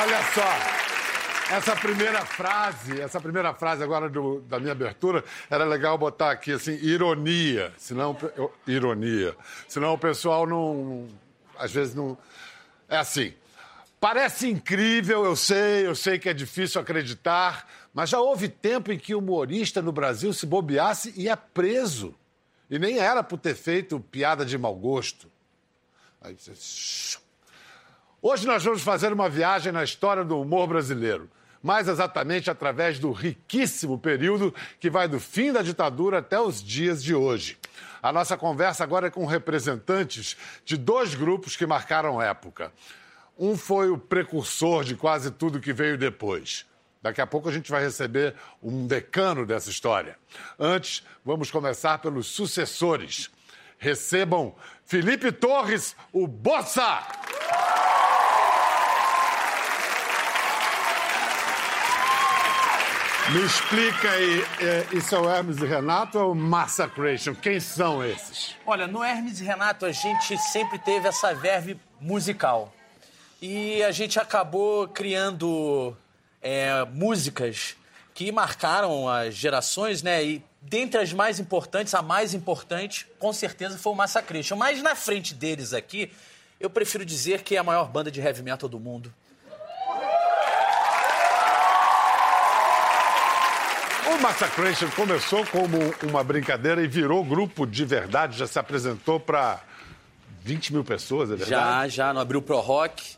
Olha só, essa primeira frase, essa primeira frase agora do, da minha abertura, era legal botar aqui assim, ironia, senão eu- ironia, senão o pessoal não, às vezes não é assim. Parece incrível, eu sei, eu sei que é difícil acreditar, mas já houve tempo em que o humorista no Brasil se bobeasse e é preso. E nem era por ter feito piada de mau gosto. Aí você... Hoje nós vamos fazer uma viagem na história do humor brasileiro. Mais exatamente através do riquíssimo período que vai do fim da ditadura até os dias de hoje. A nossa conversa agora é com representantes de dois grupos que marcaram época. Um foi o precursor de quase tudo que veio depois. Daqui a pouco a gente vai receber um decano dessa história. Antes, vamos começar pelos sucessores. Recebam Felipe Torres, o Bossa! Me explica aí, é, isso é o Hermes e Renato ou é o Massacration? Quem são esses? Olha, no Hermes e Renato a gente sempre teve essa verve musical. E a gente acabou criando é, músicas que marcaram as gerações, né? E dentre as mais importantes, a mais importante, com certeza, foi o Massacration. Mas na frente deles aqui, eu prefiro dizer que é a maior banda de heavy metal do mundo. O Massacration começou como uma brincadeira e virou grupo de verdade, já se apresentou para 20 mil pessoas, é verdade? Já, já, no Abril Pro Rock.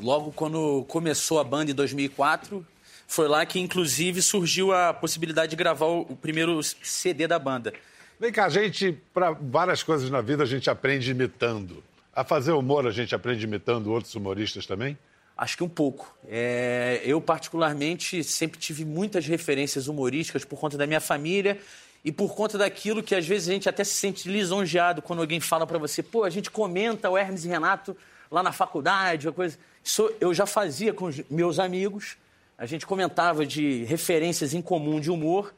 Logo quando começou a banda em 2004, foi lá que inclusive surgiu a possibilidade de gravar o primeiro CD da banda. Vem cá, a gente, para várias coisas na vida, a gente aprende imitando. A fazer humor, a gente aprende imitando outros humoristas também? Acho que um pouco. É, eu, particularmente, sempre tive muitas referências humorísticas por conta da minha família e por conta daquilo que às vezes a gente até se sente lisonjeado quando alguém fala pra você, pô, a gente comenta o Hermes e Renato lá na faculdade, uma coisa. Isso eu já fazia com meus amigos. A gente comentava de referências em comum de humor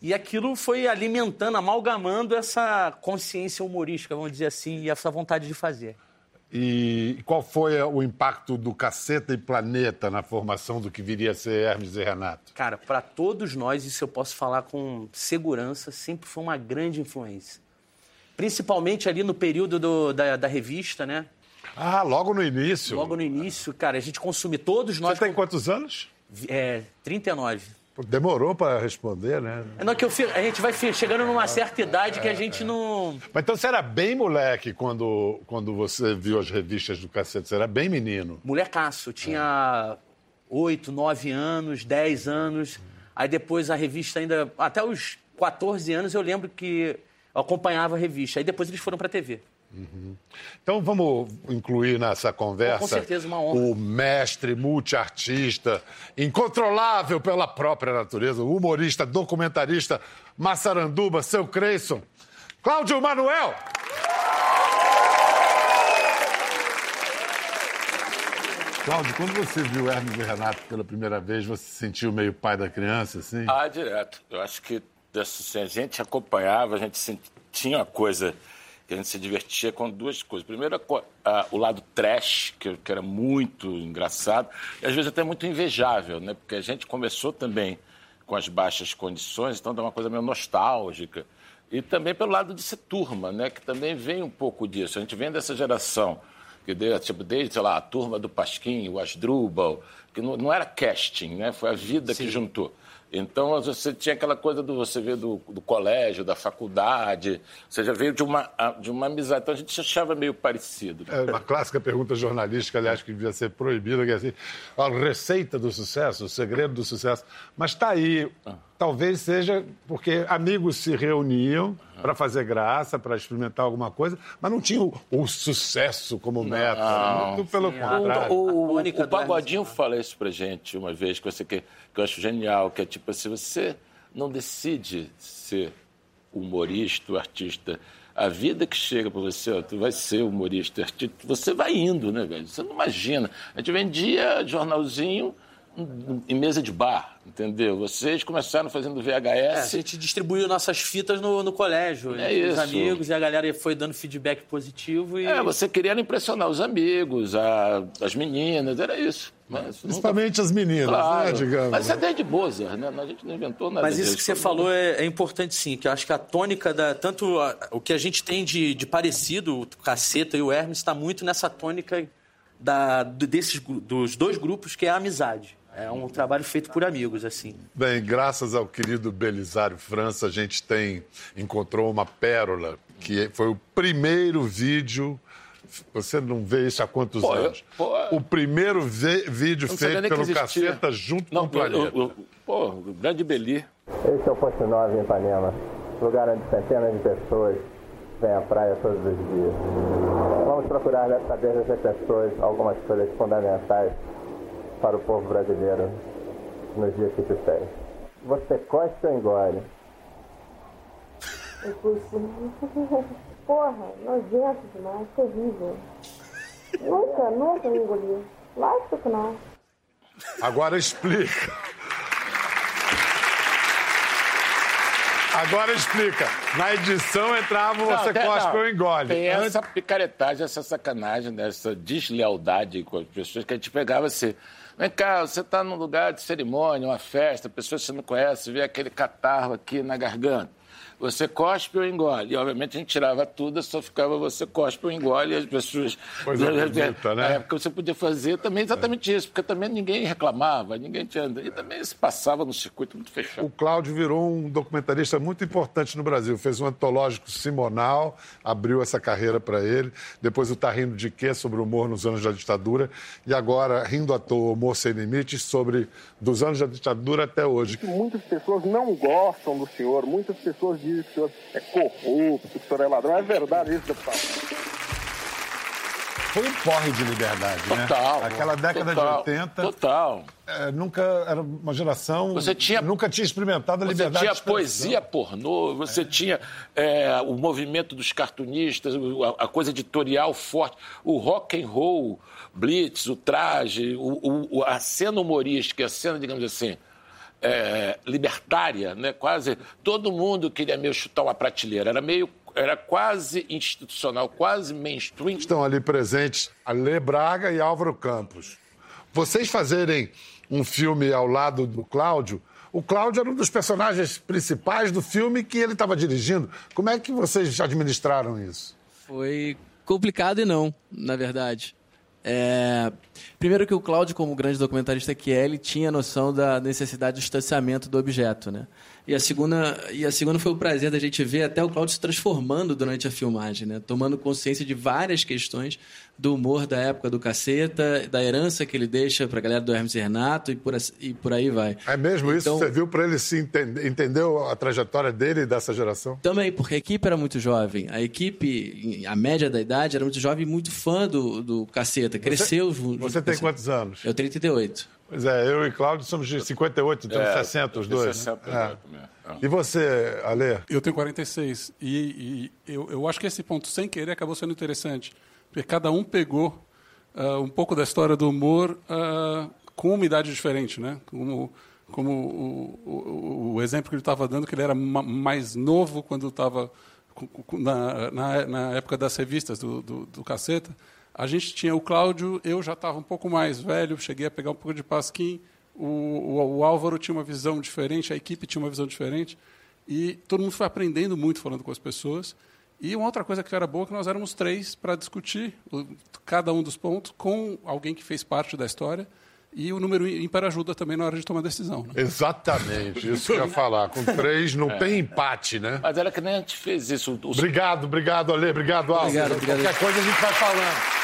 e aquilo foi alimentando, amalgamando essa consciência humorística, vamos dizer assim, e essa vontade de fazer. E qual foi o impacto do Caceta e Planeta na formação do que viria a ser Hermes e Renato? Cara, para todos nós, isso eu posso falar com segurança, sempre foi uma grande influência. Principalmente ali no período do- da, da revista, né? Ah, logo no início. Logo no início, cara, a gente consumia, todos nós... Você tem quantos anos? É, 39. Pô, Demorou para responder, né? É não, que eu a gente vai chegando numa certa idade que a gente não... Mas então você era bem moleque quando, quando você viu as revistas do Caceta, você era bem menino. Molecaço, tinha 8, 9 anos, 10 anos. Aí depois a revista ainda... Até os 14 anos eu lembro que eu acompanhava a revista. Aí depois eles foram pra TV. Então vamos incluir nessa conversa Com certeza, uma honra. o mestre multiartista, incontrolável pela própria natureza, o humorista, documentarista, Massaranduba, seu Creyson, Cláudio Manuel. Cláudio, quando você viu Hermes e Renato pela primeira vez, você se sentiu meio pai da criança, assim? Ah, direto. Eu acho que assim, a gente acompanhava, a gente tinha uma coisa que a gente se divertia com duas coisas. Primeiro, a o lado trash, que, que era muito engraçado, e às vezes até muito invejável, né? Porque a gente começou também com as baixas condições, então dá uma coisa meio nostálgica. E também pelo lado de ser turma, né? Que também vem um pouco disso. A gente vem dessa geração que deu, tipo, desde, sei lá, a turma do Pasquim, o Asdrubal, que não, não era casting, né? Foi a vida que juntou. Então, você tinha aquela coisa do você ver do, do colégio, da faculdade, você já veio de uma, de uma amizade. Então, a gente achava meio parecido. É uma clássica pergunta jornalística, aliás, que devia ser proibida, que é assim, a receita do sucesso, o segredo do sucesso. Mas está aí, talvez seja porque amigos se reuniam para fazer graça, para experimentar alguma coisa, mas não tinham o, o sucesso como meta. Muito pelo contrário. O, o, o do Pagodinho fala isso pra gente uma vez, que, você, que, que eu acho genial, que é tipo assim, você não decide ser humorista, ou artista. A vida que chega para você, ó, tu vai ser humorista, artista, você vai indo, né, velho? Você não imagina. A gente vendia jornalzinho em mesa de bar, entendeu? Vocês começaram fazendo VHS. É, a gente distribuiu nossas fitas no, no colégio, é os amigos, e a galera foi dando feedback positivo. E... É, você queria impressionar os amigos, a, as meninas, era isso. Mas Principalmente nunca... as meninas, claro. né, digamos. Mas isso é desde Mozart, né? A gente não inventou nada Mas isso disso. que você falou é, é, importante sim, que eu acho que a tônica da... Tanto a, o que a gente tem de, de parecido, o Caceta e o Hermes, está muito nessa tônica da, desses, dos dois grupos, que é a amizade. É um trabalho feito por amigos, assim. Bem, graças ao querido Belisário França, a gente tem encontrou uma pérola, que foi o primeiro vídeo. Você não vê isso há quantos pô, anos? Eu, pô, o primeiro vídeo feito pelo Caceta junto não, com o Planeta. Eu, eu, pô, o grande Beli. Esse é o Ponte Nova em Ipanema, lugar onde centenas de pessoas vêm à praia todos os dias. Vamos procurar saber dessas pessoas algumas coisas fundamentais para o povo brasileiro nos dias que se seguem. Você costa ou engole? Eu puxo. Porra, nojento demais, terrível. Nunca, nunca me engoli. Lógico que não. Agora explica. Agora explica. Na edição entrava você tem- cospe não. ou engole. Tem Antes- essa picaretagem, essa sacanagem, né? essa deslealdade com as pessoas que a gente pegava assim. Vem cá, você está num lugar de cerimônia, uma festa, pessoas que você não conhece, vê aquele catarro aqui na garganta. Você cospe ou engole? E, obviamente, a gente tirava tudo, só ficava você cospe ou engole e as pessoas... Coisa bonita, né? Na época você podia fazer também exatamente isso, porque também ninguém reclamava, ninguém tinha... E também se passava no circuito muito fechado. O Cláudio virou um documentarista muito importante no Brasil. Fez um antológico simonal, abriu essa carreira para ele. Depois o Tá Rindo de Quê? sobre o humor nos anos da ditadura. E agora, Rindo à Toa, Humor Sem Limites, sobre dos anos da ditadura até hoje. Muitas pessoas não gostam do senhor, muitas pessoas dizem que o senhor é corrupto, que o senhor é ladrão. É verdade isso, deputado? Foi um porre de liberdade, né? Total. Aquela década total, de 80, Total. é, nunca era uma geração... Você tinha- Nunca tinha experimentado a Você liberdade tinha de expressão. poesia pornô, você tinha é, o movimento dos cartunistas, a, a coisa editorial forte, o rock and roll, blitz, o traje, o- o- a cena humorística, a cena, digamos assim, é, libertária, né? Quase todo mundo queria meio chutar uma prateleira, era meio era quase institucional, quase mainstream. Estão ali presentes Alê Braga e Álvaro Campos. Vocês fazerem um filme ao lado do Cláudio, o Cláudio era um dos personagens principais do filme que ele estava dirigindo. Como é que vocês administraram isso? Foi complicado e não, na verdade. É, Primeiro que o Cláudio, como grande documentarista que é, ele tinha noção da necessidade de distanciamento do objeto, né? E a segunda, e a segunda foi o prazer da gente ver até o Cláudio se transformando durante a filmagem, né? Tomando consciência de várias questões do humor da época do caceta, da herança que ele deixa para a galera do Hermes e Renato e por, e por aí vai. É mesmo isso? Então- Serviu para ele se entender, entendeu a trajetória dele e dessa geração? Também, porque a equipe era muito jovem. A equipe, a média da idade, era muito jovem e muito fã do, do caceta. Cresceu junto. Você tem quantos anos? Eu tenho 38. Pois é, eu e Cláudio somos de 58, temos É, 60 os dois. 60 né? também, é. E você, Alê? Eu tenho 46. E, e eu, eu acho que esse ponto, sem querer, acabou sendo interessante. Porque cada um pegou ah, um pouco da história do humor ah, com uma idade diferente. Né? Como, como o, o- o exemplo que ele estava dando, que ele era ma- mais novo quando estava na, na, na época das revistas do, do, do Caceta. A gente tinha o Cláudio, eu já estava um pouco mais velho, cheguei a pegar um pouco de pasquim. O, o, o Álvaro tinha uma visão diferente, a equipe tinha uma visão diferente. E todo mundo foi aprendendo muito falando com as pessoas. E uma outra coisa que era boa é que nós éramos três para discutir o- cada um dos pontos com alguém que fez parte da história. E o número ímpar ajuda também na hora de tomar decisão. Né? Exatamente, isso que eu ia falar. Com três não tem empate, né? Mas era que nem a gente fez isso. Os Obrigado, obrigado, Alê. Obrigado, Álvaro. Obrigado, obrigado. Qualquer coisa a gente vai falando.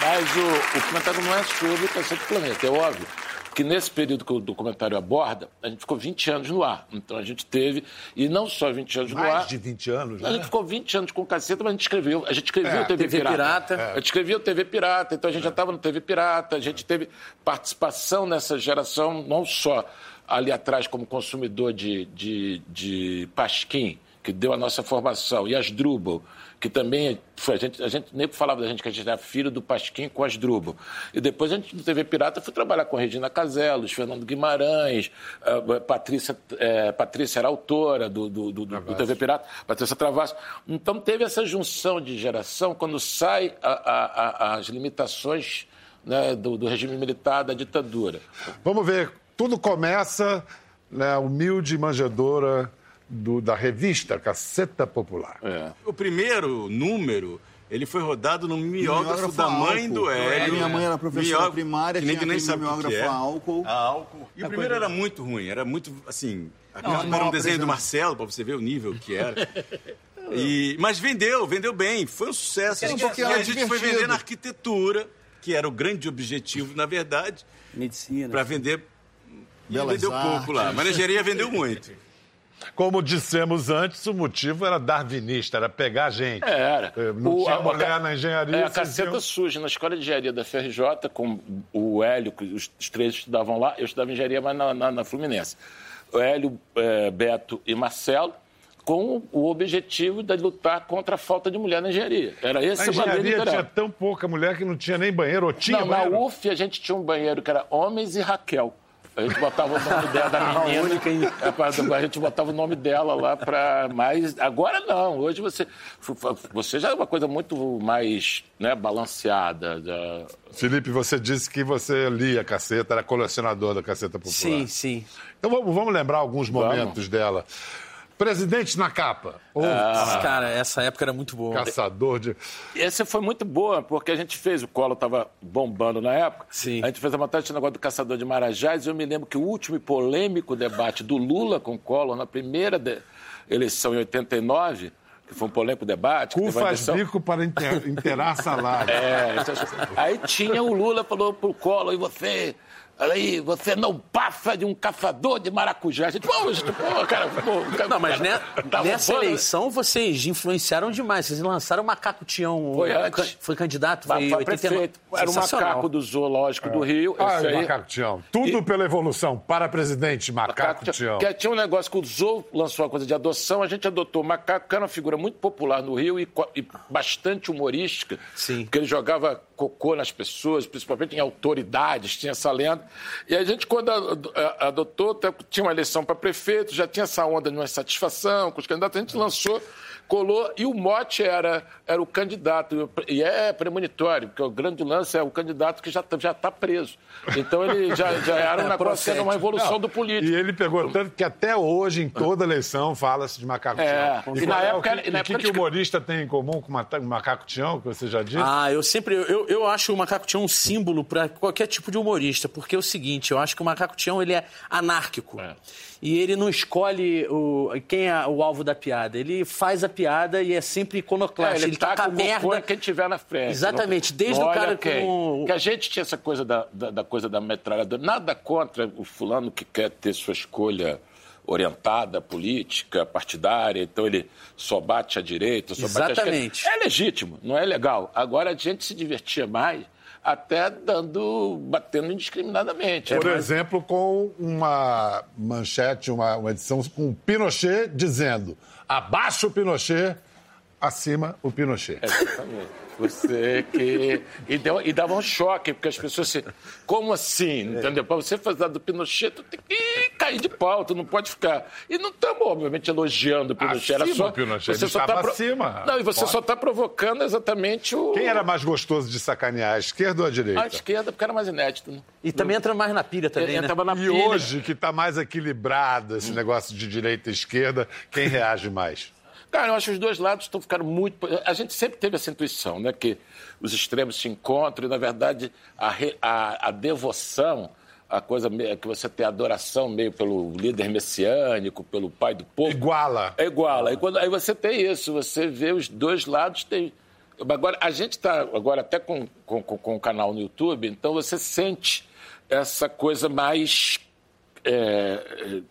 Mas o, o comentário não é sobre o Cacete do Planeta, é óbvio. Que nesse período que o documentário aborda, a gente ficou 20 anos no ar. Então a gente teve, e não só 20 anos no ar. Mais de 20 anos, A gente né? ficou 20 anos com o caceta, mas a gente escreveu. A gente escreveu É, o TV, TV Pirata. A gente escreveu o TV Pirata, então a gente já estava no TV Pirata, a gente teve participação nessa geração, não só ali atrás como consumidor de, de, de pasquim que deu a nossa formação, e Asdrubal, que também foi, a gente, a gente nem falava da gente que a gente era filho do Pasquim com Asdrubal. E depois a gente, no TV Pirata, foi trabalhar com Regina Caselos, Fernando Guimarães, uh, Patrícia, uh, Patrícia era autora do, do, do, do, TV Pirata, Patrícia Travasso. Então teve essa junção de geração quando sai a, a, as limitações né, do, do regime militar, da ditadura. Vamos ver, tudo começa, né, humilde manjedora do, da revista Caceta Popular. É. O primeiro número ele foi rodado no miógrafo, da mãe álcool. do Hélio. minha mãe era professora miógrafo, primária, que ninguém nem sabe miógrafo que é. álcool. A álcool. E o primeiro era muito ruim, era muito, assim... Não, era um desenho do Marcelo, para você ver o nível que era. E, mas vendeu, vendeu bem, foi um sucesso. Porque e a gente divertido. foi vender na arquitetura, que era o grande objetivo, na verdade. Medicina. Para vender. E Belas vendeu artes. pouco lá. Mas a engenharia vendeu muito. Como dissemos antes, o motivo era darwinista, era pegar gente. É, Era. Eh, Não O- tinha a- mulher a- na engenharia. É, a caceta surge na escola de engenharia da FRJ, com o Hélio, os, os três estudavam lá. Eu estudava engenharia, mas na, na- na Fluminense. O Hélio, eh, Beto e Marcelo, com o objetivo de lutar contra a falta de mulher na engenharia. Era esse Na o bandeira engenharia tinha tão pouca mulher que não tinha nem banheiro, ou tinha Não, na banheiro? UF a gente tinha um banheiro que era homens e Raquel. A gente botava o nome dela, da menina. É, pra- A gente botava o nome dela lá para mais. Agora não. Hoje você. Você já é uma coisa muito mais né, balanceada. já- Felipe, você disse que você lia a caceta, era colecionador da caceta popular. Sim, sim. Então vamos, vamos lembrar alguns momentos dela. Presidente na capa, ou Ah. Cara, essa época era muito boa. caçador de. Essa foi muito boa, porque a gente fez, o Collor estava bombando na época. Sim. A gente fez a matéria do negócio do caçador de Marajás, e eu me lembro que o último e polêmico debate do Lula com o Collor, na primeira de- eleição em 89, que foi um polêmico debate. que Cu faz eleição- bico para inter- inteirar salário. É, isso é- aí tinha o Lula, falou pro Collor, e você, olha aí, você não passa de um caçador de maracujá. A gente, pô, gente, pô, cara, pô, cara, Não, mas né, tá nessa roubando. eleição vocês influenciaram demais. Vocês lançaram o Macaco Tião. Foi o- antes. Foi candidato, Foi, foi, foi 89. prefeito. Era Sensacional. macaco do zoológico do Rio. Ah, esse o aí. Macaco Tião. Tudo pela evolução. Para presidente, Macaco Tião. Que tinha um negócio que o Zou lançou uma coisa de adoção, a gente adotou o macaco, que era uma figura muito popular no Rio e, e bastante humorística. Sim. Porque ele jogava cocô nas pessoas, principalmente em autoridades, tinha essa lenda. E a gente, quando adotou, tinha uma eleição para prefeito, já tinha essa onda de uma insatisfação com os candidatos, a gente lançou. Colou, e o mote era, era o candidato. E é premonitório, porque o grande lance é o candidato que já está já tá preso. Então ele já, já era um negócio que era uma evolução Não, do político. E ele pegou tanto que até hoje, em toda eleição, fala-se de Macaco É, Tião. e na é o época que, era- e na época que, que o humorista tem em comum com o o Macaco Tião, que você já disse? Ah, eu sempre. Eu, eu acho o Macaco Tião um símbolo para qualquer tipo de humorista, porque é o seguinte, eu acho que o Macaco Tião ele é anárquico. E ele não escolhe o, quem é o alvo da piada. Ele faz a piada e é sempre É, iconoclasta. ele, tá taca com a merda. quem tiver na frente. Exatamente, desde o cara quem. com- Que a gente tinha essa coisa da, da, da coisa da metralhadora. Nada contra o fulano que quer ter sua escolha orientada, política, partidária, então ele só bate à direita, só bate à Exatamente. esquerda. É legítimo, não é legal. Agora a gente se divertia mais até dando, batendo indiscriminadamente. Por É mais- exemplo, com uma manchete, uma, uma edição com o Pinochet dizendo abaixo o Pinochet, acima o Pinochet. Exatamente. Você que. E, deu, e dava um choque, porque as pessoas se. Como assim? Entendeu? Para você fazer do Pinochet, tu tem que cair de pau, tu não pode ficar. E não estamos, obviamente, elogiando o Pinochet. Era Acima só. o Pinochet, você ele só estava pro- acima. Não, e você Pode. só está provocando exatamente o. Quem era mais gostoso de sacanear, a esquerda ou a direita? A esquerda, porque era mais inédito. Né? E também entra mais na pilha também, Ele né? na E pilha. hoje, que está mais equilibrado esse negócio de direita e esquerda, quem reage mais? Cara, eu acho que os dois lados estão ficando muito. A gente sempre teve essa intuição, né? Que os extremos se encontram e, na verdade, a, re- a- a devoção, a coisa que você tem adoração meio pelo líder messiânico, pelo pai do povo. Iguala. É igual. Aí, quando, aí você tem isso, você vê os dois lados. Tem... Agora, a gente está agora até com, com, com, o canal no YouTube, então você sente essa coisa mais. É,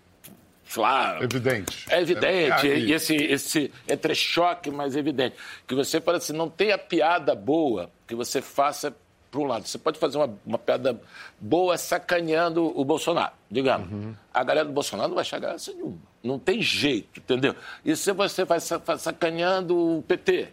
lá, Evidente. é evidente, É, e esse, esse entrechoque mais evidente. Que você fala assim, não tem a piada boa que você faça para um lado. Você pode fazer uma, uma piada boa sacaneando o Bolsonaro, digamos. A galera do Bolsonaro não vai achar graça nenhuma. Não tem jeito, entendeu? E se você vai sacaneando o PT,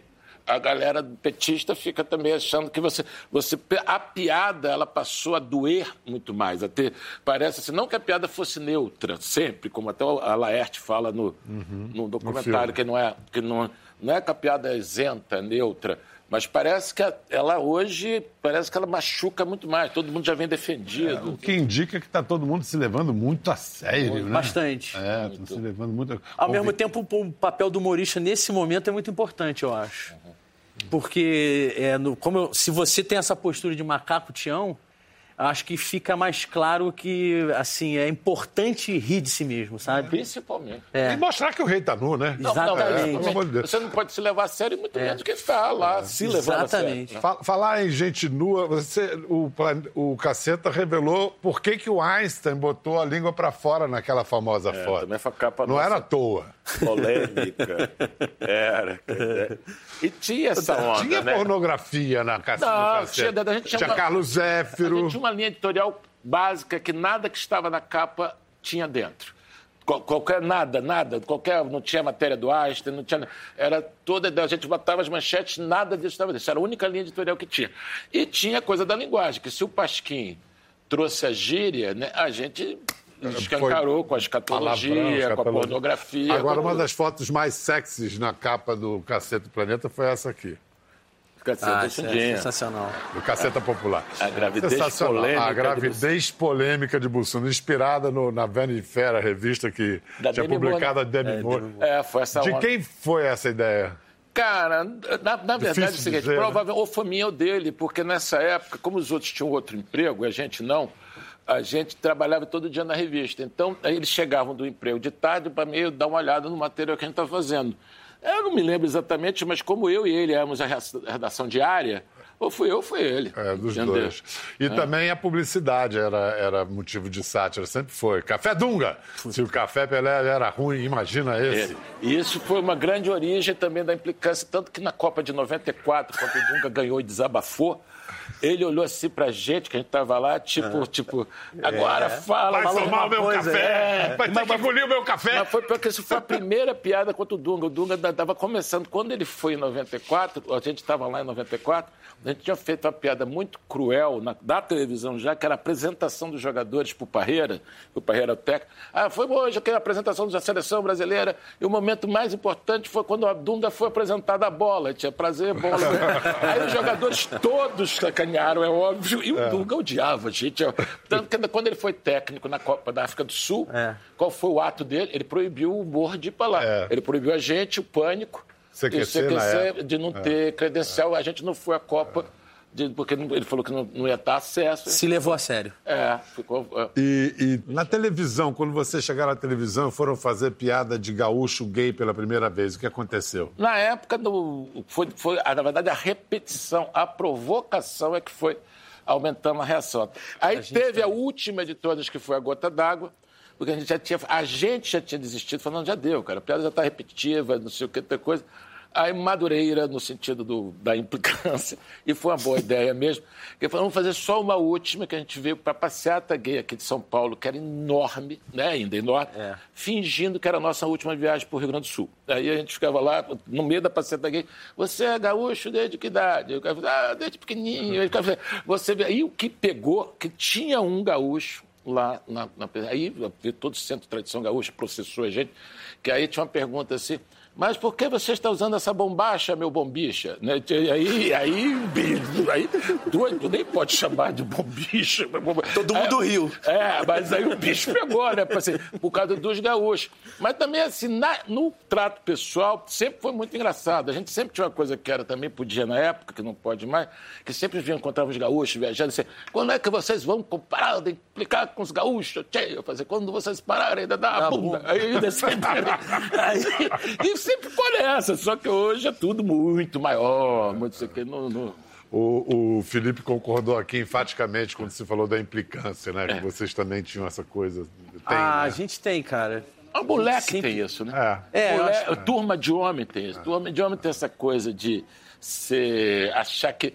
a galera petista fica também achando que você, você. A piada, ela passou a doer muito mais. A ter, parece assim, não que a piada fosse neutra, sempre, como até a Laerte fala no, no documentário, filme. que não é. Que não, não é que a piada é isenta, neutra. Mas parece que ela hoje, parece que ela machuca muito mais. Todo mundo já vem defendido. O que indica que está todo mundo se levando muito a sério, né? Bastante. É, estão se levando muito a... Ao Ouvi- mesmo tempo, o papel do humorista nesse momento é muito importante, eu acho. Porque é, no- como eu- se você tem essa postura de macaco Tião, acho que fica mais claro que assim é importante rir de si mesmo, sabe? Principalmente. É. E mostrar que o rei tá nu, né? Não, não, Exatamente. é, Pelo amor de Deus. Você não pode se levar a sério, muito menos que está lá se levando a sério. Exatamente. né? Fa- Falar em gente nua, você, o, o Caceta revelou por que, que o Einstein botou a língua pra fora naquela famosa foto. É, capa Não nossa. era à toa. Polêmica. Era. E tinha essa onda, tinha né? pornografia na ca- Não, tinha- a gente tinha tinha uma- Carlos A Zéfiro. gente tinha uma linha editorial básica que nada que estava na capa tinha dentro. Qual- Qualquer nada, nada, qualquer não tinha matéria do Einstein, não tinha, era toda a gente botava as manchetes, nada disso estava dentro. Era a única linha editorial que tinha. E tinha coisa da linguagem, que se o Pasquim trouxe a gíria, né, a gente escancarou com a escatologia, Palavrão, com a pornografia. Agora, com uma das fotos mais sexys na capa do Caceta do Planeta foi essa aqui. Caceta Ah, é sensacional. Do Caceta Popular. A gravidez Sensacional. polêmica A de gravidez polêmica de Bussunda, inspirada no- na Vanity Fair, a revista que Da tinha Demi publicado a Moore, Demi Moore. É, foi essa De onda. quem foi essa ideia? Cara, na, na verdade é o seguinte, dizer, né? provavelmente ou foi minha ou dele, porque nessa época, como os outros tinham outro emprego e a gente não, a gente trabalhava todo dia na revista. Então, eles chegavam do emprego de tarde para meio dar uma olhada no material que a gente estava fazendo. Eu não me lembro exatamente, mas como eu e ele éramos a redação diária, ou fui eu ou foi ele. É, dos entendeu? dois. E também a publicidade era, era motivo de sátira, sempre foi. Café Dunga! Se o Café Pelé era ruim, imagina esse. É, E isso foi uma grande origem também da implicância, tanto que na Copa de 94, quando o Dunga ganhou e desabafou, ele olhou assim pra gente, que a gente tava lá, tipo, tipo, agora fala, Vai fala tomar o meu coisa. café! É. Vai ter que engolir o meu café! Mas foi porque isso foi a primeira piada contra o Dunga. O Dunga estava começando. Quando ele foi em 94, a gente estava lá em 94, a gente tinha feito uma piada muito cruel na, da televisão já, que era a apresentação dos jogadores para o Parreira, o Parreira técnico. Ah, foi hoje aqui a apresentação da seleção brasileira, e o momento mais importante foi quando a Dunga foi apresentada a bola. Tinha prazer, bola. Aí os jogadores todos sacanearam, é óbvio, e o Dunga odiava, gente. Quando ele foi técnico na Copa da África do Sul, É. qual foi o ato dele? Ele proibiu o humor de ir para lá. É. Ele proibiu a gente, o pânico, CQC e o CQC de não ter credencial. A gente não foi à Copa, de- porque ele falou que não, não ia dar acesso. Se levou a sério. É, ficou. é. E, e na televisão, quando vocês chegaram na televisão e foram fazer piada de gaúcho gay pela primeira vez, o que aconteceu? Na época, do, foi, foi, ah, na verdade, a repetição, a provocação é que foi aumentando a reação. Aí teve a última de todas, que foi a gota d'água, porque a gente já tinha, a gente já tinha desistido, falando, já deu, cara, a piada já está repetitiva, não sei o que, outra coisa. Aí Madureira, no sentido do, da implicância, e foi uma boa ideia mesmo, que falou, vamos fazer só uma última, que a gente veio para a passeata gay aqui de São Paulo, que era enorme, né, ainda enorme, fingindo que era a nossa última viagem para o Rio Grande do Sul. Aí a gente ficava lá, no meio da passeata gay, você é gaúcho desde que idade? Eu ficava, ah, desde pequenininho. Ficava, você aí o que pegou, que tinha um gaúcho lá na, na aí todo o centro de tradição gaúcha processou a gente, que aí tinha uma pergunta assim, mas por que você está usando essa bombacha, meu bombicha? Né? E Aí, aí, aí, doido, nem pode chamar de bombicha. Todo mundo riu. É, mas aí o bicho pegou, né? Assim, por causa dos gaúchos. Mas também, assim, na- no trato pessoal, sempre foi muito engraçado. A gente sempre tinha uma coisa que era também, podia na época, que não pode mais, que sempre vinha encontrar os gaúchos viajando assim, quando é que vocês vão parar de implicar com os gaúchos? Eu fazia, quando vocês pararem de dar a bunda. Aí, aí, e sempre ficou nessa, só que hoje é tudo muito maior, muito isso aqui, não- não... O, o Felipe concordou aqui enfaticamente quando se falou da implicância, né? É. Que vocês também tinham essa coisa. Tem, ah, né? a gente tem, cara. A mulher que Sempre- tem isso, né? É. É, Mulher- acho- Turma de homem tem isso. Turma de homem tem essa coisa de ser, achar que.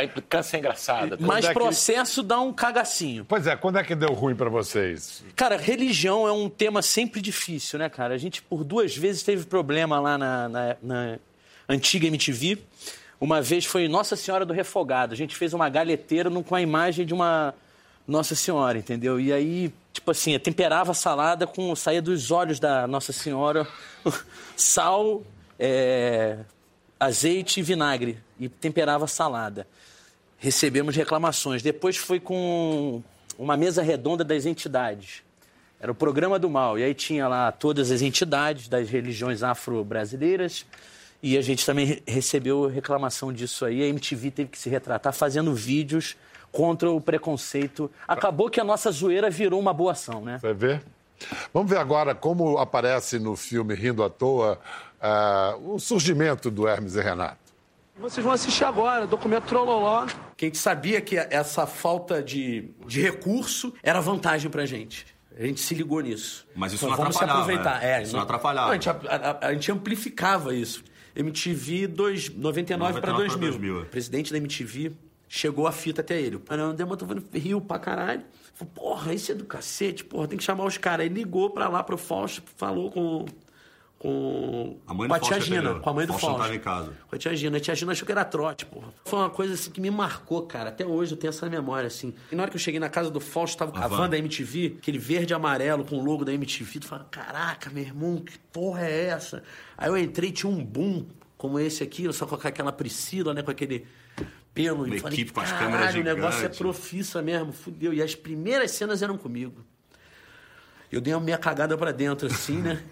A implicância é engraçada. Mas é que- processo dá um cagacinho. Pois é, quando é que deu ruim pra vocês? Cara, religião é um tema sempre difícil, né, cara? A gente, por duas vezes, teve problema lá na, na- na antiga MTV. Uma vez foi Nossa Senhora do Refogado. A gente fez uma galheteira com a imagem de uma Nossa Senhora, entendeu? E aí, tipo assim, temperava a salada com. saía dos olhos da Nossa Senhora sal, é, azeite e vinagre. E temperava a salada. Recebemos reclamações. Depois foi com uma mesa redonda das entidades. Era o programa do mal. E aí tinha lá todas as entidades das religiões afro-brasileiras. E a gente também re- recebeu reclamação disso aí. A MTV teve que se retratar fazendo vídeos contra o preconceito. Acabou que a nossa zoeira virou uma boa ação, né? Vai ver? Vamos ver agora como aparece no filme Rindo à Toa ah, o surgimento do Hermes e Renato. Vocês vão assistir agora, documento Trololó. Que a gente sabia que essa falta de, de recurso era vantagem pra gente. A gente se ligou nisso. Mas isso Então, não vamos se atrapalhava, aproveitar. né? É, Isso não atrapalhava. a, gente, a- a- a gente amplificava isso. MTV dois, 99 para 99 pra 2000. 2000. O presidente da MTV chegou a fita até ele. O Andema tava rio pra caralho. Falou, porra, isso é do cacete, porra, tem que chamar os caras. Aí ligou pra lá pro Fausto, falou com. Com, A mãe do com a tia Gina, atendeu. com a mãe do Fausto Fausto. em casa. Com a tia Gina. A tia Gina achou que era trote, porra. Foi uma coisa assim que me marcou, cara. Até hoje eu tenho essa memória, assim. E na hora que eu cheguei na casa do Fausto, tava a, A van. da MTV, aquele verde e amarelo com o logo da MTV. Tu fala, caraca, meu irmão, que porra é essa? Aí eu entrei, tinha um boom como esse aqui, só com aquela Priscila, né? Com aquele pelo. Uma e falei, equipe com as "Caralho, câmeras o negócio é gigantes." profissa mesmo, fudeu. E as primeiras cenas eram comigo. Eu dei a minha cagada pra dentro, assim, né?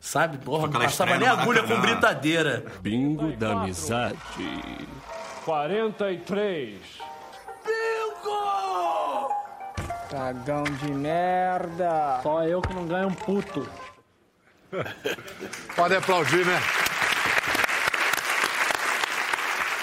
Sabe? Porra, não passava nem agulha com britadeira. Bingo da amizade. 43. Cagão de merda. Só eu que não ganho um puto. Pode aplaudir, né?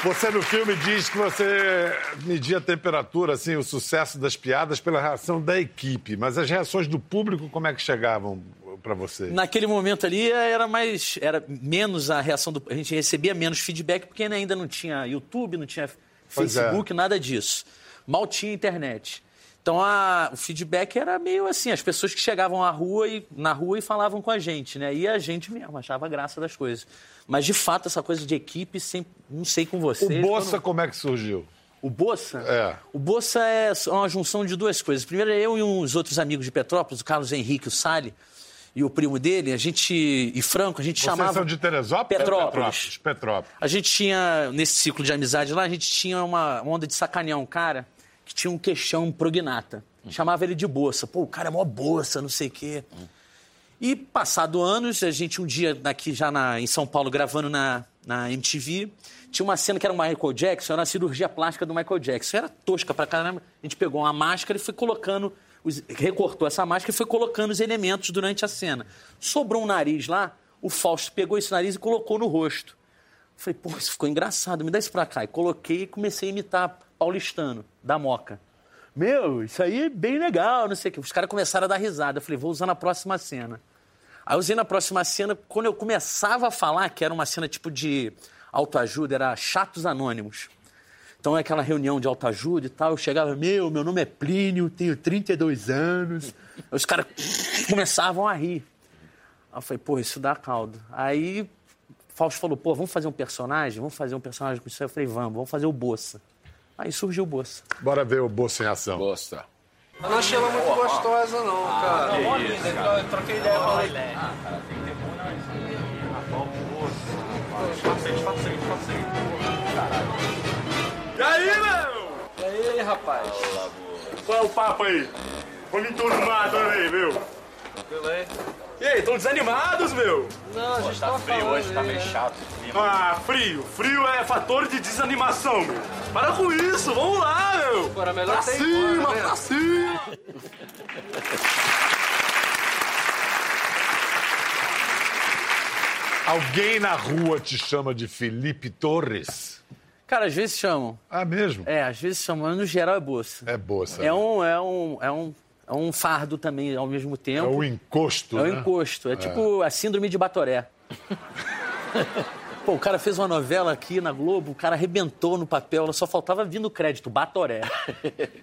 Você no filme diz que você media a temperatura, assim, o sucesso das piadas pela reação da equipe, mas as reações do público como é que chegavam pra você? Naquele momento ali era mais. Era menos a reação do. A gente recebia menos feedback porque ainda não tinha YouTube, não tinha Pois é. Facebook, nada disso. Mal tinha internet. Então a- o feedback era meio assim, as pessoas que chegavam à rua e, na rua e falavam com a gente, né? E a gente mesmo achava graça das coisas. Mas de fato, essa coisa de equipe, sempre, não sei com O vocês. Bossa quando- como é que surgiu? O Bolsa? É. O Bolsa é uma junção de duas coisas. Primeiro, eu e uns outros amigos de Petrópolis, o Carlos Henrique, o Sali e o primo dele, a gente. e Franco, a gente Vocês chamava. são de Teresópolis? Petrópolis. Petrópolis. Petrópolis. A gente tinha, nesse ciclo de amizade lá, a gente tinha uma onda de sacanear um cara que tinha um queixão prognata. Chamava ele de Bolsa. Pô, o cara é mó Bolsa, não sei o quê. E, passado anos, a gente um dia aqui já na- em São Paulo, gravando na, na MTV, tinha uma cena que era o Michael Jackson, era a cirurgia plástica do Michael Jackson. Era tosca pra caramba. A gente pegou uma máscara e foi colocando, recortou essa máscara e foi colocando os elementos durante a cena. Sobrou um nariz lá, o Fausto pegou esse nariz e colocou no rosto. Falei, pô, isso ficou engraçado, me dá isso pra cá. E coloquei e comecei a imitar paulistano, da Moca. Meu, isso aí é bem legal, não sei o quê. Os caras começaram a dar risada. Eu falei, vou usar na próxima cena. Aí eu usei na próxima cena, quando eu começava a falar, que era uma cena tipo de autoajuda, era Chatos Anônimos. Então é aquela reunião de autoajuda e tal, eu chegava, meu, meu nome é Plínio, tenho 32 anos. Os caras começavam a rir. Aí eu falei, pô, isso dá caldo. Aí Fausto falou, pô, vamos fazer um personagem? Vamos fazer um personagem com isso? Eu falei, vamos, vamos fazer o Bolsa. Aí surgiu o Bolsa. Bora ver o Bossa em ação. Gosta. Eu não achei ela muito gostosa, não, cara. Eu troquei ideia com ele. E aí, meu? E aí, rapaz? Qual é o papo aí? Vamos enturmado aí, meu. Tranquilo aí? E aí, tão desanimados, meu? Não, a gente tava falando, né? chato. Ah, frio. Frio é fator de desanimação, meu. Para com isso, vamos lá, meu. Era melhor pra cima, embora, né? pra cima. Alguém na rua te chama de Felipe Torres? Cara, às vezes chamam. Ah, mesmo? É, às vezes chamam, mas no geral é Bolsa. É Bossa. É um, é um, é um, é um fardo também ao mesmo É tempo. o encosto, É o né? encosto. É, tipo a síndrome de Batoré. Pô, o cara fez uma novela aqui na Globo, o cara arrebentou no papel, só faltava vir no crédito, Batoré.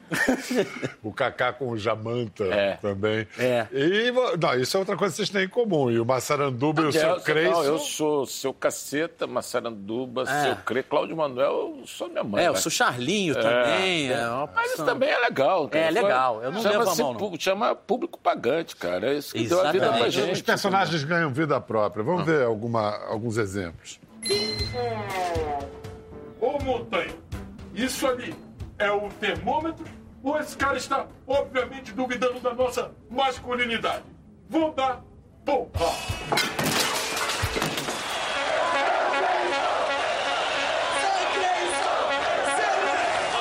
o Kaká com o Jamanta É. também. É. E, não, isso é outra coisa que vocês têm em comum. E o Massaranduba e o seu Eu- Creço... Não, eu sou seu caceta, Massaranduba, É. seu Cre, Cláudio Manuel, eu sou minha mãe. É, eu né? sou Charlinho É, também. é. é uma Mas isso também é legal. cara. É legal, eu não levo a mão, não. Chama público pagante, cara. É isso que deu a vida pra Os gente. personagens ganham vida própria. Vamos Ah. ver alguma, alguns exemplos. Ô, Montanha, isso ali é o termômetro ou esse cara está, obviamente, duvidando da nossa masculinidade? Vou dar porra!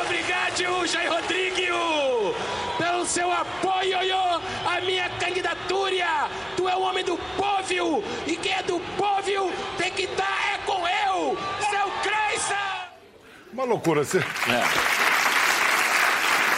Obrigado, Jair Rodrigo, pelo seu apoio à minha candidatura. Tu é o homem do povo e quem é do povo tem que estar é seu Cresça. Uma loucura. Se,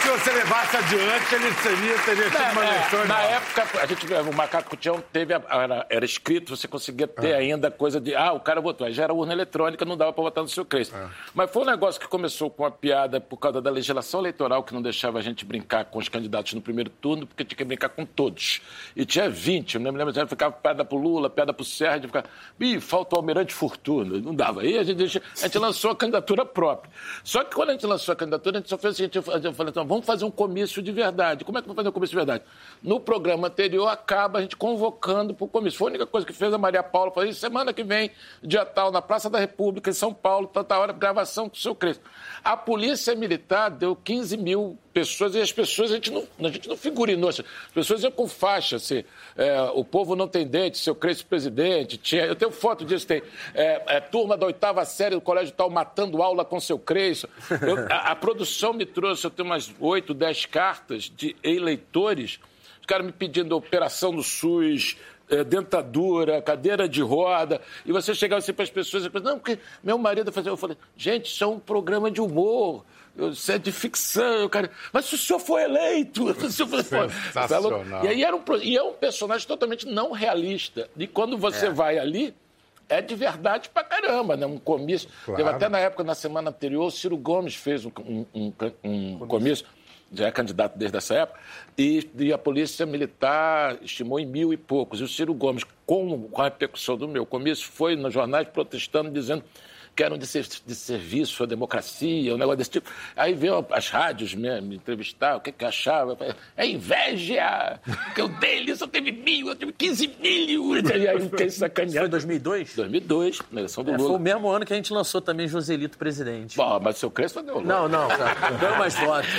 se você levasse adiante, ele seria, teria sido uma É, eleição. na época, a gente, o Macaco Tião teve, a- era, era escrito, você conseguia ter ainda coisa de, ah, o cara votou. Aí já era urna eletrônica, não dava para votar no seu Crespo. Mas foi um negócio que começou com uma piada por causa da legislação eleitoral, que não deixava a gente brincar com os candidatos no primeiro turno, porque tinha que brincar com todos. E tinha 20, eu não me lembro, a gente ficava piada pro Lula, piada pro Sérgio, a gente ficava, ih, falta o Almirante Fortuna. Não dava. Aí a gente, a gente lançou a candidatura própria. Só que quando a gente lançou a candidatura, a gente só fez o seguinte, eu falei, então, vamos fazer um comício de verdade. Como é que vamos fazer um comício de verdade? No programa anterior, acaba a gente convocando para o comício. Foi a única coisa que fez a Maria Paula. Falei, semana que vem, dia tal, na Praça da República, em São Paulo, tanta hora, gravação com o seu Crespo. A Polícia Militar deu 15 mil pessoas e as pessoas, a gente não, a gente não figurinou. As pessoas iam com faixa, assim, é, o povo não tem dente, seu Crespo presidente. Tinha, eu tenho foto disso, tem é, é, turma da oitava série do colégio tal matando aula com seu Crespo. A, a produção me trouxe, eu tenho umas 8, 10 cartas de eleitores, os caras me pedindo operação no SUS, eh, dentadura, cadeira de roda, e você chegava assim para as pessoas e não, porque meu marido fazia. Eu falei, gente, isso é um programa de humor. Isso é de ficção, cara. Mas se o senhor foi eleito, se o senhor foi... Sensacional. E aí era um, e é um personagem totalmente não realista. E quando você É. vai ali, é de verdade pra caramba, né? Um comício. Claro. Teve até na época, na semana anterior, o Ciro Gomes fez um, um- um- comício, já é candidato desde essa época, e, e a Polícia Militar estimou em mil e poucos. E o Ciro Gomes, com, com a repercussão do meu comício, foi nos jornais protestando, dizendo que eram de, ser- de serviço à democracia, um negócio desse tipo. Aí veio as rádios me, me entrevistar, o que, que eu achava. Eu falei, é inveja, que eu dele só teve mil, eu tive 15 mil. E aí fiquei sacaneando. Foi 2002? 2002, na eleição do É, Lula. foi o mesmo ano que a gente lançou também Joselito presidente. Bom, mas o seu Crespo deu Não, não, cara. Deu mais votos.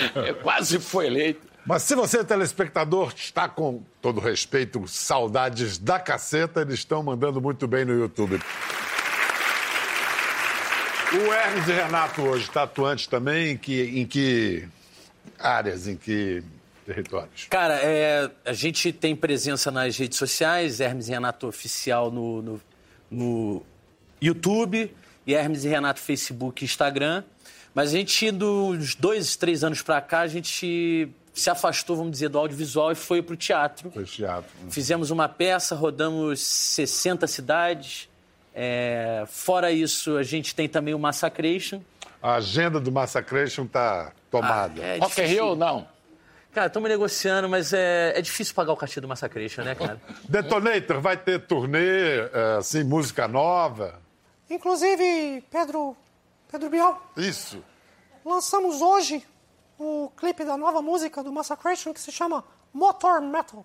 Quase foi eleito. Mas se você, telespectador, está com todo respeito, saudades da caceta, eles estão mandando muito bem no YouTube. O Hermes e Renato hoje está atuante também em que, em que áreas, em que territórios? Cara, é, a gente tem presença nas redes sociais, Hermes e Renato Oficial no, no, no YouTube, e Hermes e Renato Facebook e Instagram. Mas a gente, dos dois, três anos pra cá, a gente se afastou, vamos dizer, do audiovisual e foi pro teatro. Foi teatro. Fizemos uma peça, rodamos 60 cidades. É, fora isso, a gente tem também o Massacration. A agenda do Massacration está tomada. Ah, é Rock in difícil. Rio, não. Cara, estamos negociando, mas é, é difícil pagar o cachê do Massacration, né, cara? Detonator vai ter turnê, é, assim, música nova. Inclusive, Pedro, Pedro Bial, Isso. lançamos hoje o clipe da nova música do Massacration que se chama Motor Metal.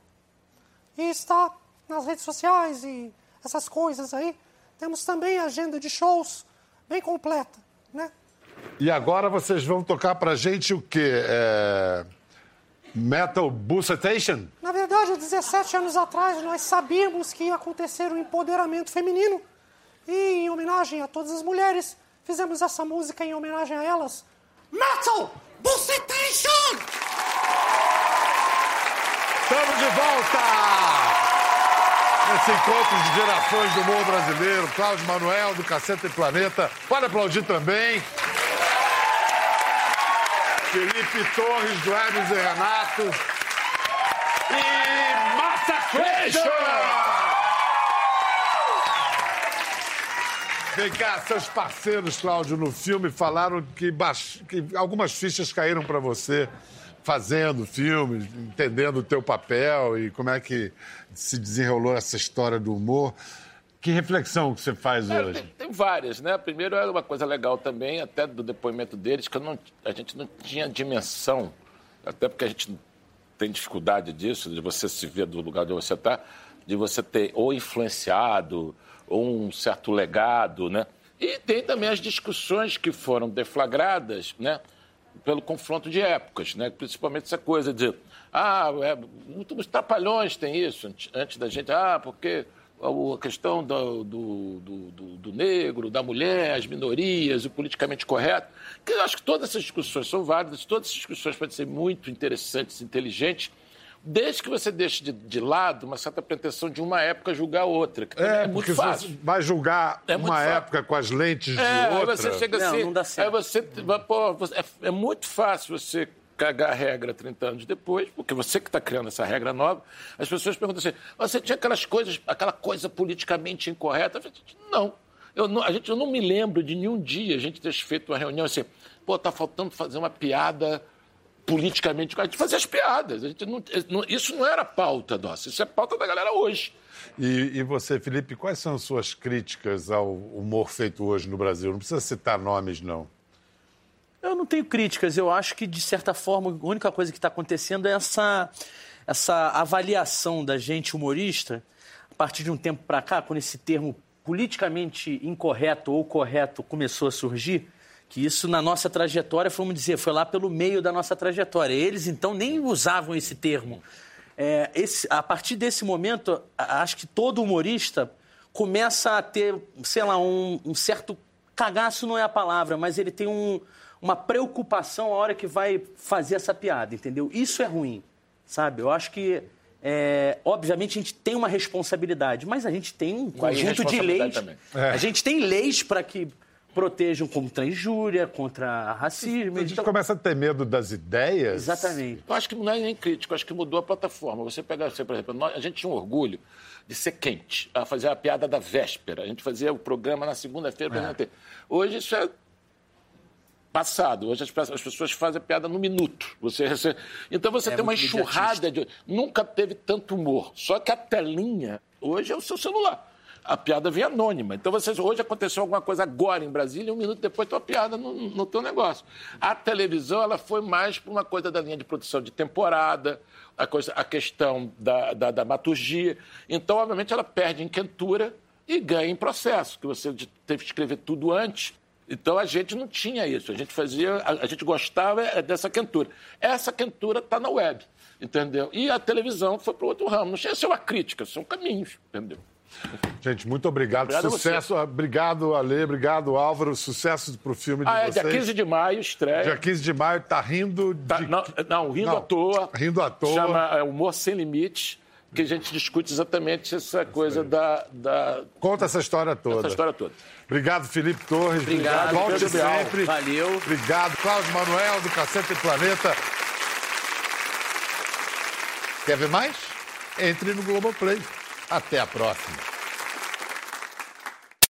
E está nas redes sociais e essas coisas aí. Temos também a agenda de shows bem completa, né? E agora vocês vão tocar pra gente o quê? É... Metal Bucetation? Na verdade, há 17 anos atrás, nós sabíamos que ia acontecer o empoderamento feminino. E, em homenagem a todas as mulheres, fizemos essa música em homenagem a elas. Metal Bucetation! Estamos de volta! Nesse encontro de gerações do humor brasileiro, Cláudio Manuel, do Caceta e Planeta. Pode aplaudir também. Felipe Torres, do Hermes e Renato. E Massacration! Vem cá, seus parceiros, Cláudio, no filme falaram que, baix... que algumas fichas caíram para você fazendo filme, entendendo o teu papel e como é que se desenrolou essa história do humor. Que reflexão que você faz É, hoje? tem, tem várias, né? Primeiro, era uma coisa legal também, até do depoimento deles, que não- a gente não tinha dimensão, até porque a gente tem dificuldade disso, de você se ver do lugar onde você está, de você ter ou influenciado, ou um certo legado, né? E tem também as discussões que foram deflagradas, né? Pelo confronto de épocas, né? Principalmente essa coisa de, ah, é, os trapalhões têm isso, antes, antes da gente, ah, porque a questão do, do, do, do- do negro, da mulher, as minorias, o politicamente correto, que eu acho que todas essas discussões são válidas, todas essas discussões podem ser muito interessantes, inteligentes, desde que você deixe de, de lado uma certa pretensão de uma época julgar outra. É, é muito porque fácil. você vai julgar É uma fácil. época com as lentes É, de aí outra. você chega Não, assim. não dá certo. Aí você. Pô, você- é, é muito fácil você cagar a regra 30 anos depois, porque você que está criando essa regra nova. As pessoas perguntam assim: você tinha aquelas coisas, aquela coisa politicamente incorreta? Eu falei, não. Eu não, a gente, eu não me lembro de nenhum dia a gente ter feito uma reunião assim, pô, tá faltando fazer uma piada politicamente. A gente fazia as piadas. A gente não, não- isso não era pauta nossa, isso é pauta da galera hoje. E, e você, Felipe, quais são as suas críticas ao humor feito hoje no Brasil? Não precisa citar nomes, não. Eu não tenho críticas. Eu acho que, de certa forma, a única coisa que está acontecendo é essa, essa avaliação da gente humorista, a partir de um tempo para cá, quando esse termo politicamente incorreto ou correto começou a surgir, que isso na nossa trajetória, vamos dizer, foi lá pelo meio da nossa trajetória. Eles, então, nem usavam esse termo. É, esse- a partir desse momento, acho que todo humorista começa a ter, sei lá, um, um certo cagaço não é a palavra, mas ele tem um- uma preocupação a hora que vai fazer essa piada, entendeu? Isso é ruim, sabe? Eu acho que, é, obviamente, a gente tem uma responsabilidade, mas a gente tem um conjunto de leis. É. A gente tem leis para que protejam contra injúria, contra racismo. A gente Então- começa a ter medo das ideias. Exatamente. Eu acho que não é nem crítico, eu acho que mudou a plataforma. Você pega, você, por exemplo, nós- a gente tinha um orgulho de ser quente, a fazer a piada da véspera. A gente fazia o programa na segunda-feira. É. Hoje isso é passado. Hoje as, as pessoas fazem a piada no minuto. Você, você- Então você É tem uma enxurrada de. Nunca teve tanto humor. Só que a telinha hoje é o seu celular. A piada vem anônima. Então, você, hoje aconteceu alguma coisa agora em Brasília, um minuto depois tem uma piada no, no teu negócio. A televisão ela foi mais para uma coisa da linha de produção de temporada, a, coisa, a questão da, da dramaturgia. Então, obviamente, ela perde em quentura e ganha em processo, que você teve que escrever tudo antes. Então a gente não tinha isso, a gente fazia, a, gente gostava é, dessa quentura. Essa quentura está na web, entendeu? E a televisão foi para outro ramo. Não chega a ser uma crítica, são caminhos, entendeu? Gente, muito obrigado. Obrigado. Sucesso. Obrigado, Ale. Obrigado, Álvaro. Sucesso pro filme de Ah, é vocês. dia 15 de maio, estreia. Dia 15 de maio, tá rindo de... Não, não, rindo Não, à toa. Rindo à toa. Chama é, Humor Sem Limites, que a gente discute exatamente essa coisa da, da. Conta essa história toda. Essa história toda. Obrigado, Felipe Torres. Obrigado, Volte Pedro Bial. sempre. Valeu. Obrigado. Cláudio Manuel, do Cacete Planeta. Quer ver mais? Entre no Globoplay. Até a próxima.